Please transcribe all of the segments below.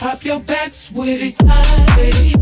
pop your pants with it, with it.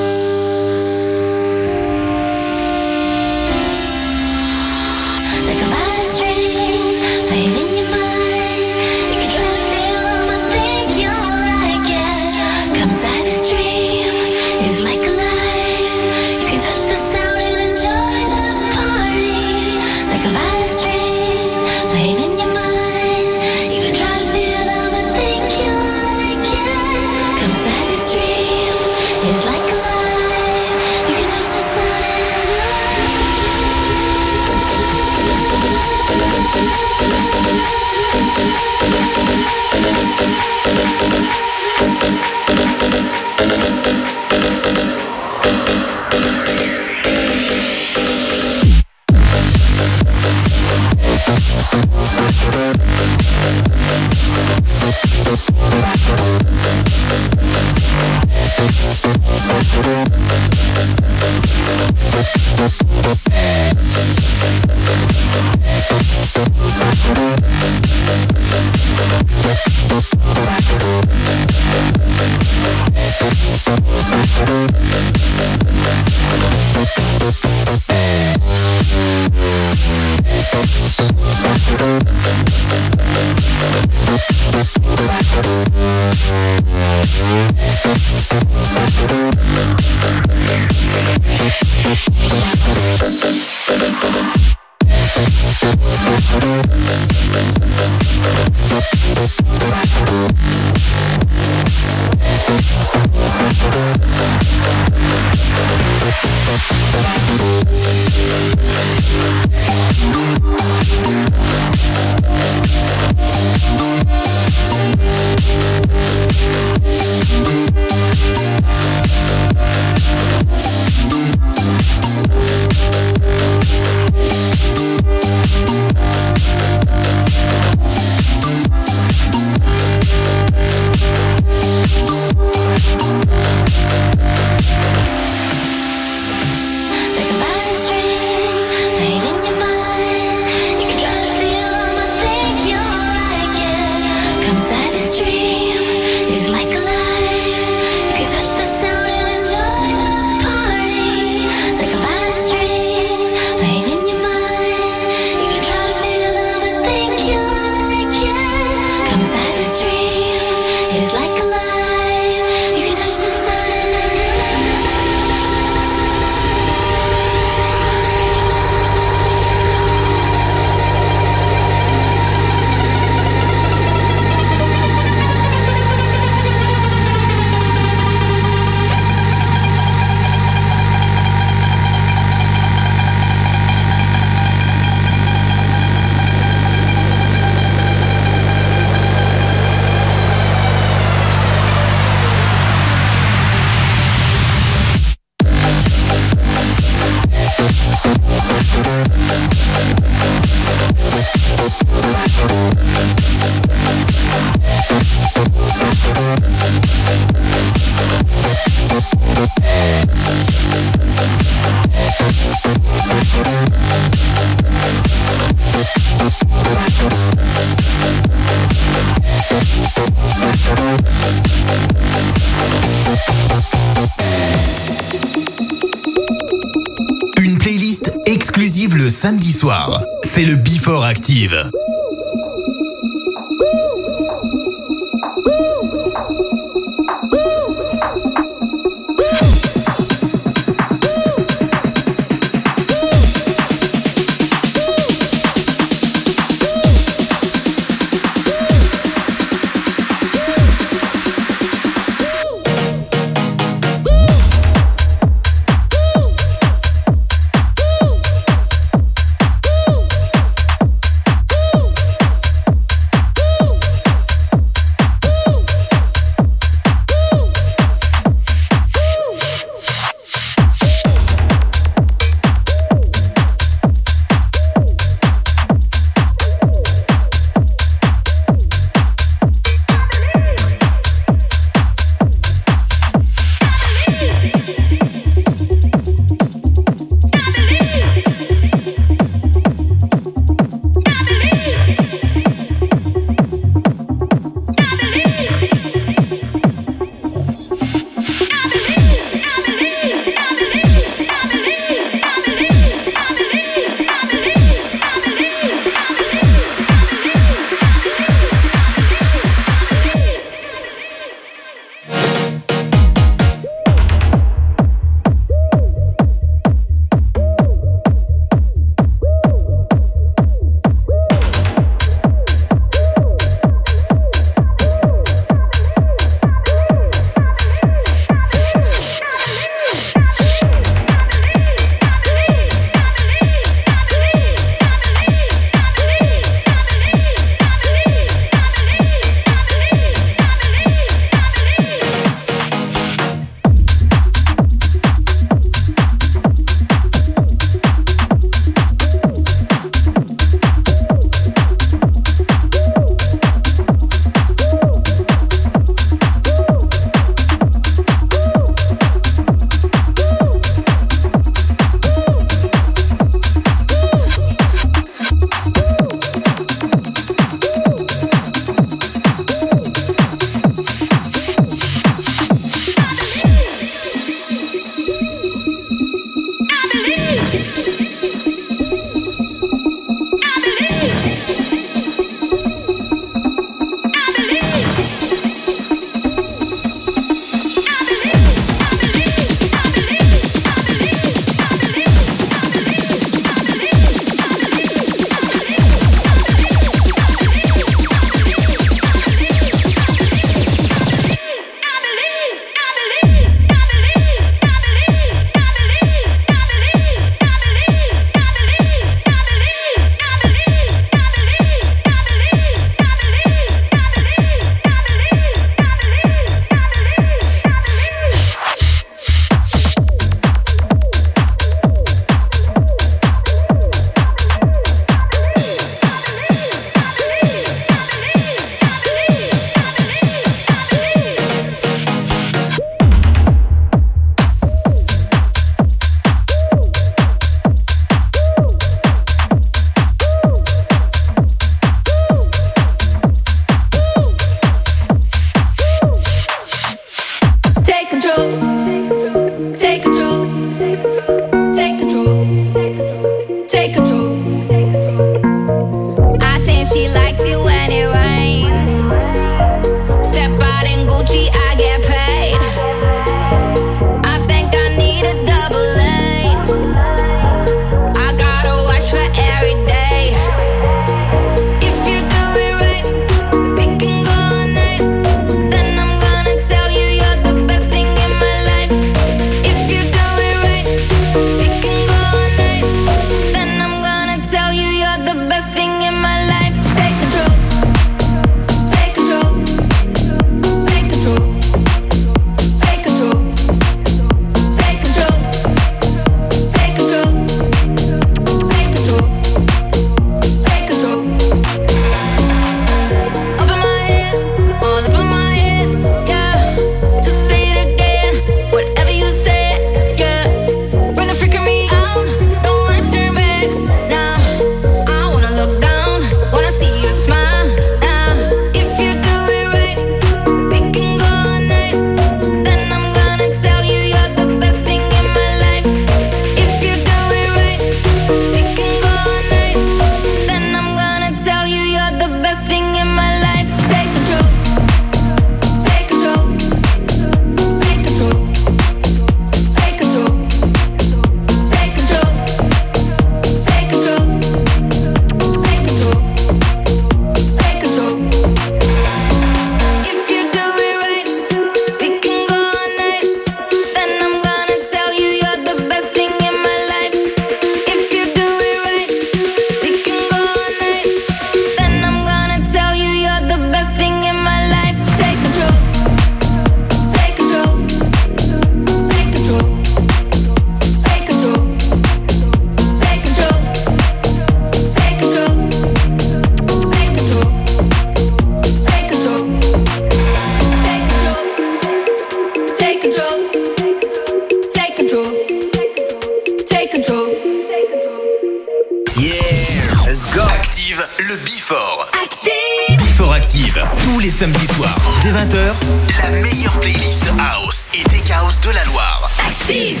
le Before. Active Before Active, tous les samedis soirs, dès 20h, la meilleure playlist House et Tech House de la Loire. Active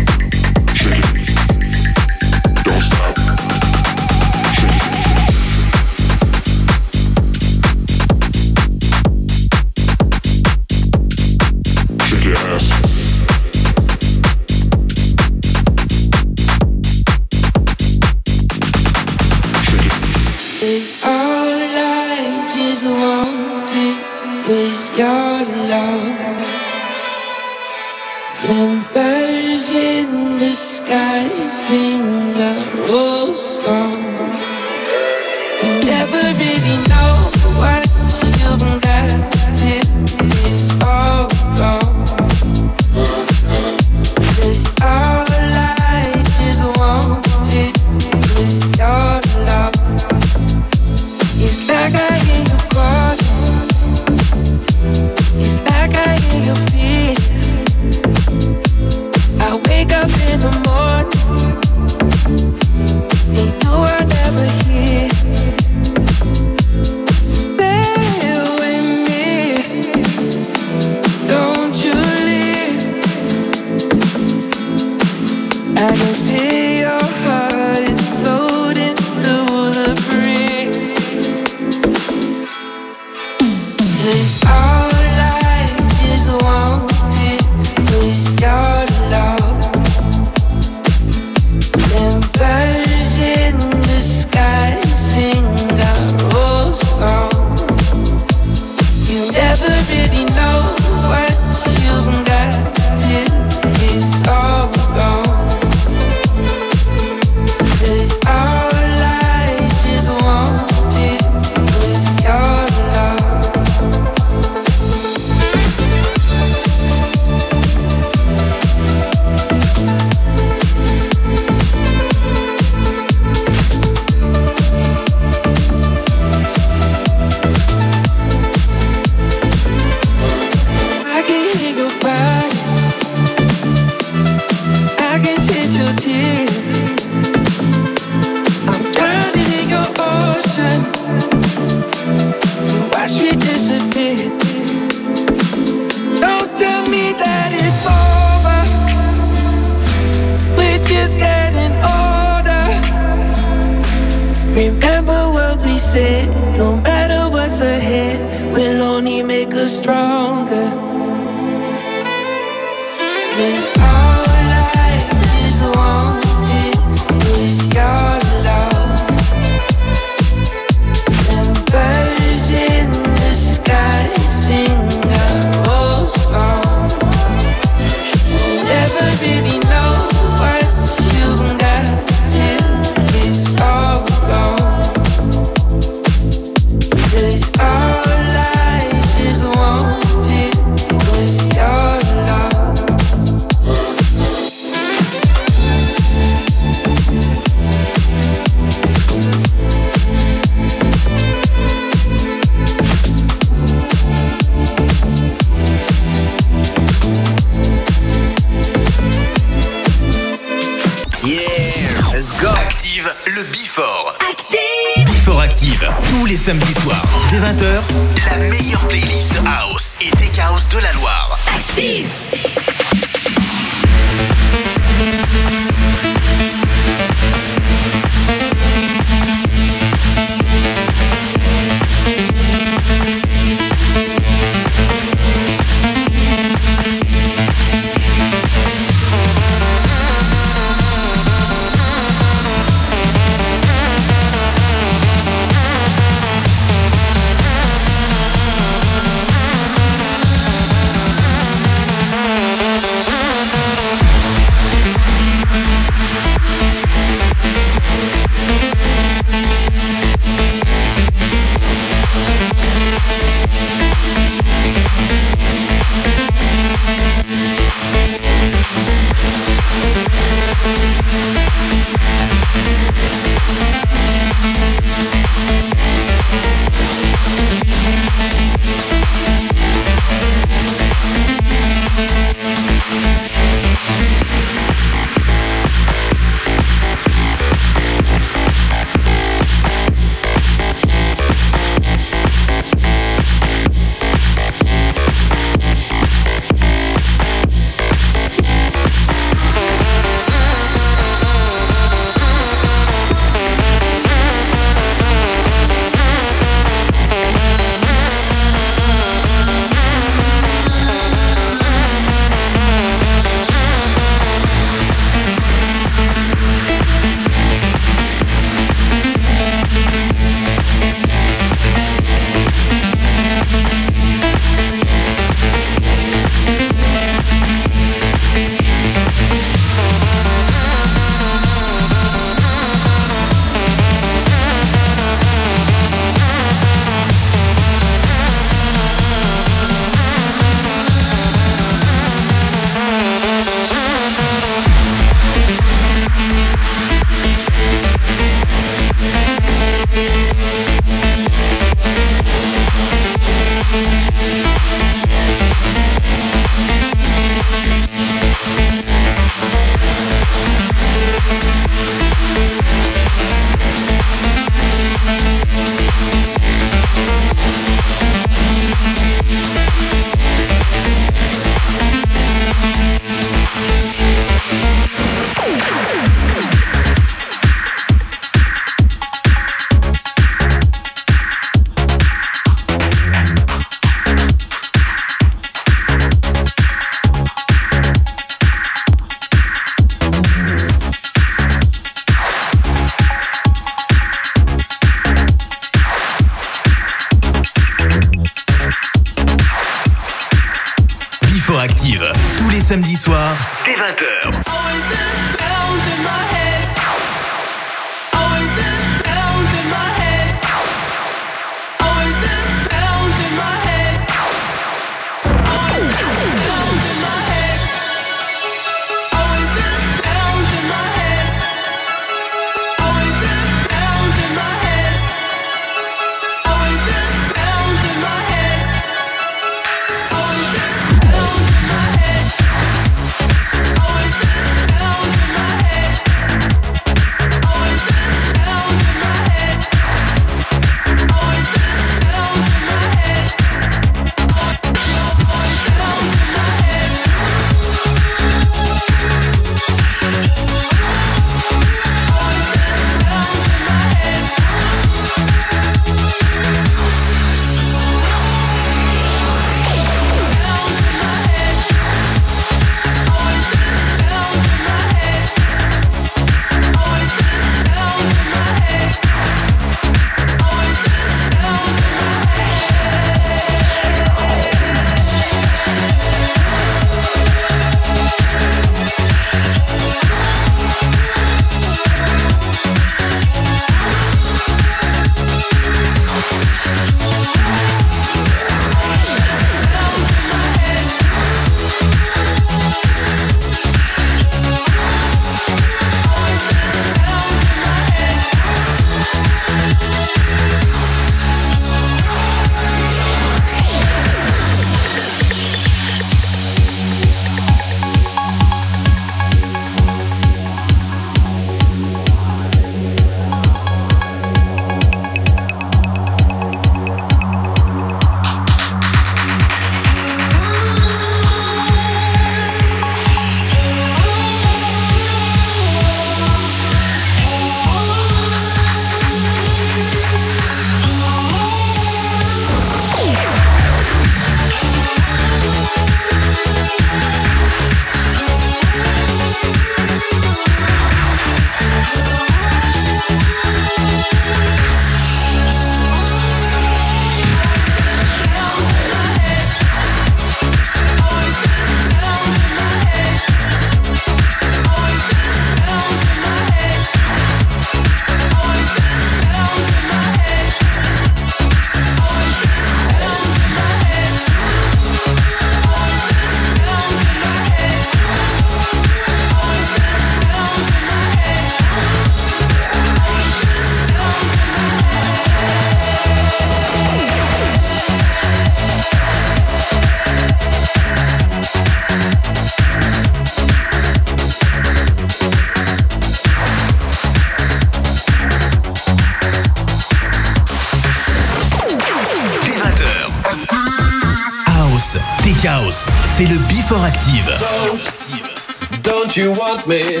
You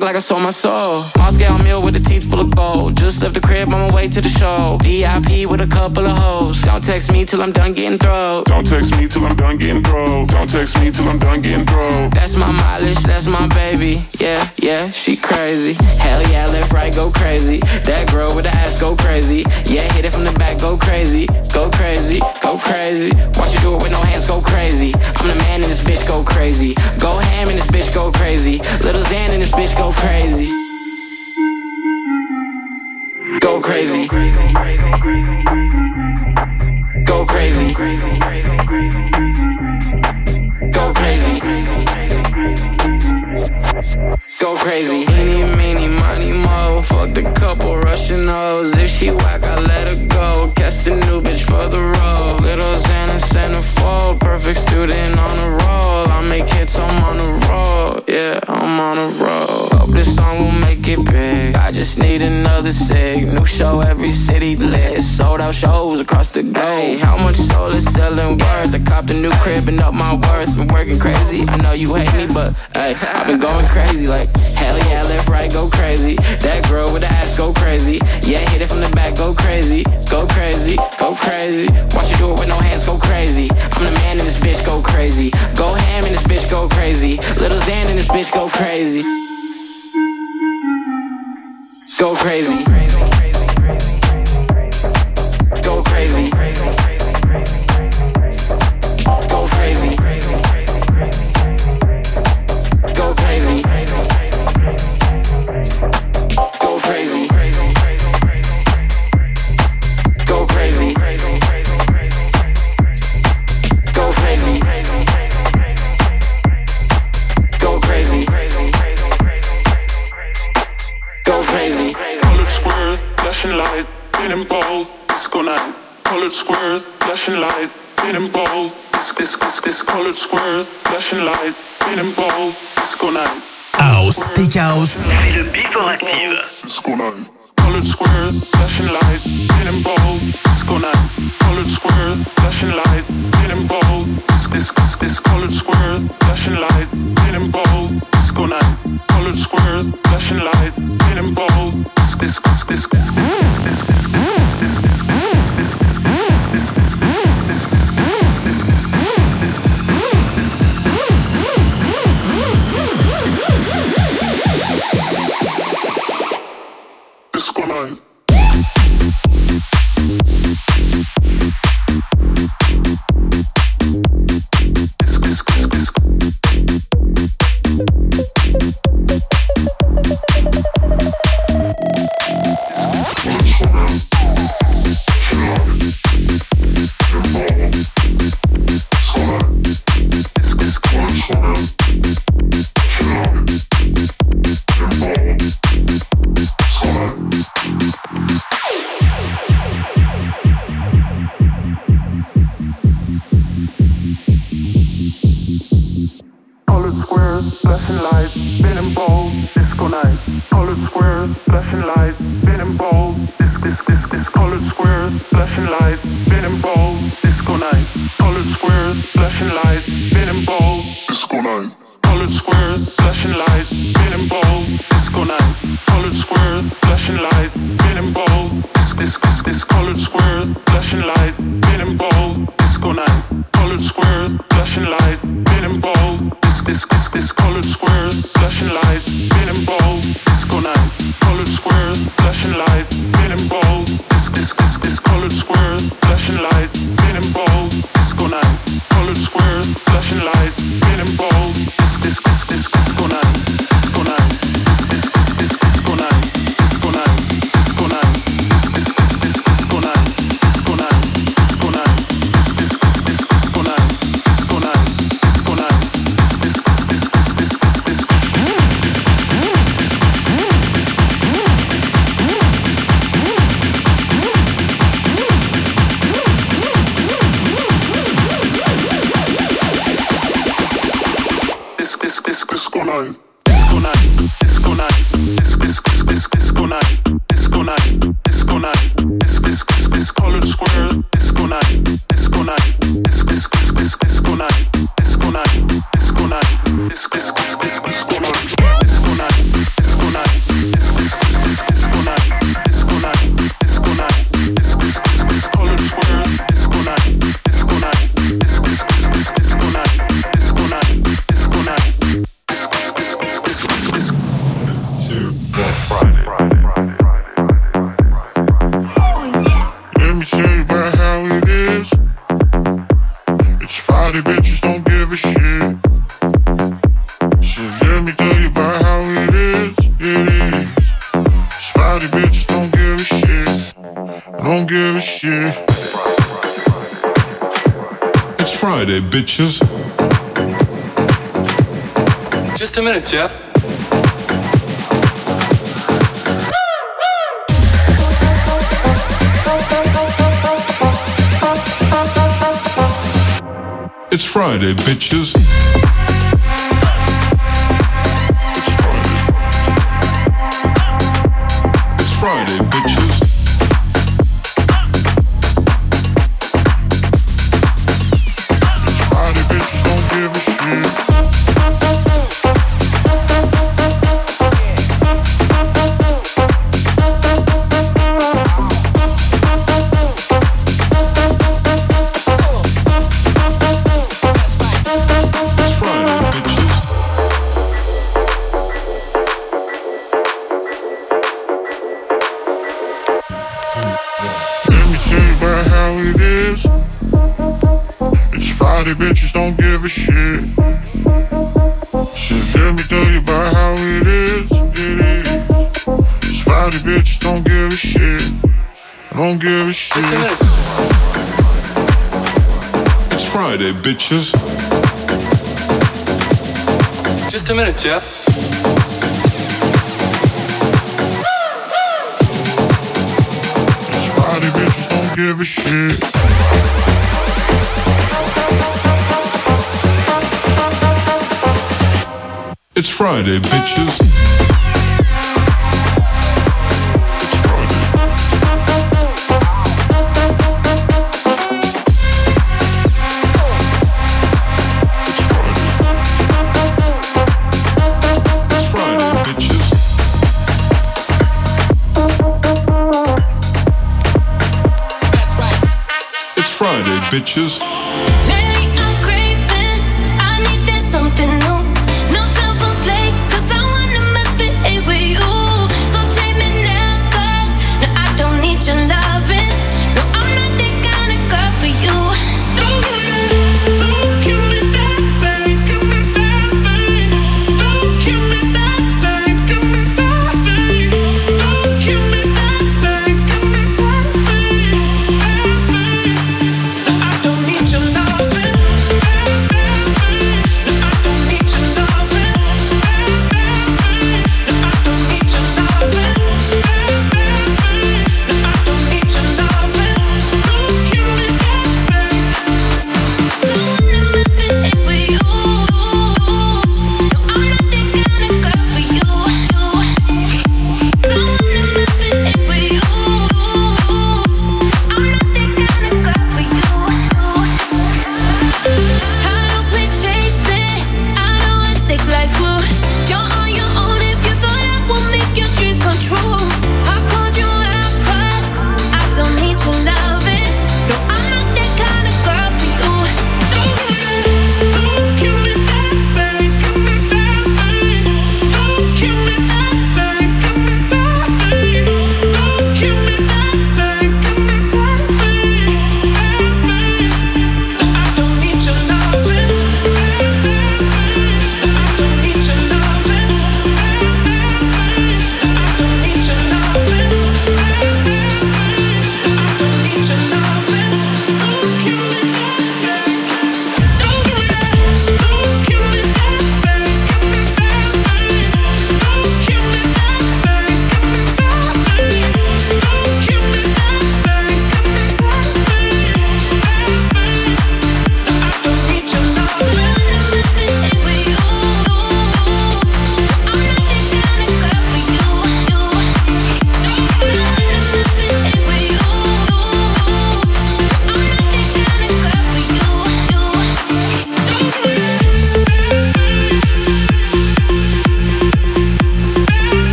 hopping out the trunk like I sold my soul. Moscow mule with a teeth full of gold. Just left the crib on my way to the show. VIP with a couple of hoes. Don't text me till I'm done getting throw. Don't text me till I'm done getting throw. Don't text me till I'm done getting throw. That's my mileage. That's my baby. Yeah, yeah, she crazy. Hell yeah, left, right, go crazy. That girl with the ass go crazy. Yeah, hit it from the back, go crazy. Go crazy, go crazy. Bitch, go crazy. Go crazy. Go out across the globe. How much soul is selling worth? I copped a new crib and up my worth. Been working crazy. I know you hate me, but hey, I've been going crazy like. Hell yeah, left, right, go crazy. That girl with the ass go crazy. Yeah, hit it from the back, go crazy. Go crazy, go crazy. Watch you do it with no hands, go crazy. I'm the man in this bitch, go crazy. Go ham in this bitch, go crazy. Little Xan in this bitch, go crazy. Go crazy. Go Dynamic House. C'est le Before Active.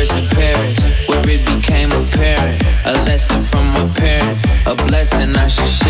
first appearance, where it became apparent. A lesson from my parents, a blessing I should share.